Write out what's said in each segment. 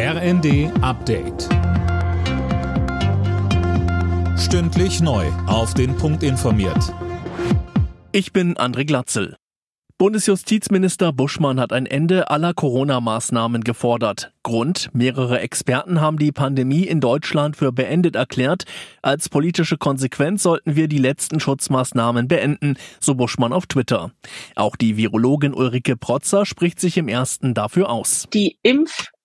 RND Update. Stündlich neu. Auf den Punkt informiert. Ich bin André Glatzel. Bundesjustizminister Buschmann hat ein Ende aller Corona-Maßnahmen gefordert. Grund, mehrere Experten haben die Pandemie in Deutschland für beendet erklärt. Als politische Konsequenz sollten wir die letzten Schutzmaßnahmen beenden, so Buschmann auf Twitter. Auch die Virologin Ulrike Protzer spricht sich im ersten dafür aus. Die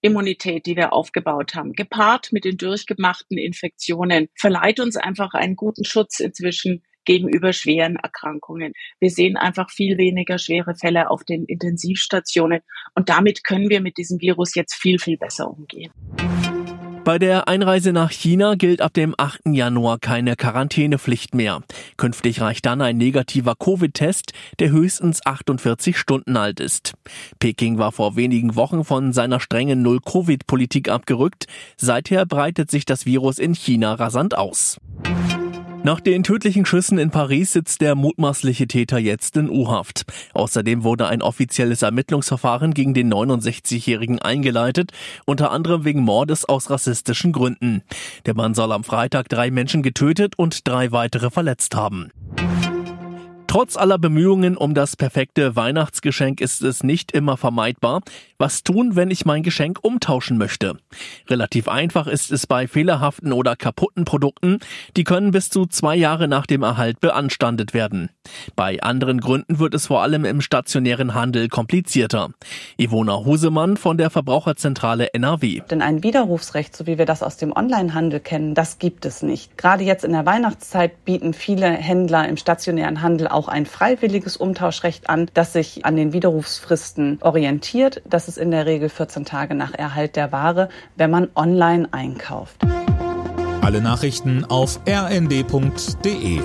Impfimmunität, die wir aufgebaut haben, gepaart mit den durchgemachten Infektionen, verleiht uns einfach einen guten Schutz inzwischen gegenüber schweren Erkrankungen. Wir sehen einfach viel weniger schwere Fälle auf den Intensivstationen und damit können wir mit diesem Virus jetzt viel, viel besser umgehen. Bei der Einreise nach China gilt ab dem 8. Januar keine Quarantänepflicht mehr. Künftig reicht dann ein negativer Covid-Test, der höchstens 48 Stunden alt ist. Peking war vor wenigen Wochen von seiner strengen Null-Covid-Politik abgerückt. Seither breitet sich das Virus in China rasant aus. Nach den tödlichen Schüssen in Paris sitzt der mutmaßliche Täter jetzt in U-Haft. Außerdem wurde ein offizielles Ermittlungsverfahren gegen den 69-Jährigen eingeleitet, unter anderem wegen Mordes aus rassistischen Gründen. Der Mann soll am Freitag drei Menschen getötet und drei weitere verletzt haben. Trotz aller Bemühungen um das perfekte Weihnachtsgeschenk ist es nicht immer vermeidbar. Was tun, wenn ich mein Geschenk umtauschen möchte? Relativ einfach ist es bei fehlerhaften oder kaputten Produkten. Die können bis zu zwei Jahre nach dem Erhalt beanstandet werden. Bei anderen Gründen wird es vor allem im stationären Handel komplizierter. Ivona Husemann von der Verbraucherzentrale NRW. Denn ein Widerrufsrecht, so wie wir das aus dem Onlinehandel kennen, das gibt es nicht. Gerade jetzt in der Weihnachtszeit bieten viele Händler im stationären Handel auch auch ein freiwilliges Umtauschrecht an, das sich an den Widerrufsfristen orientiert. Das ist in der Regel 14 Tage nach Erhalt der Ware, wenn man online einkauft. Alle Nachrichten auf rnd.de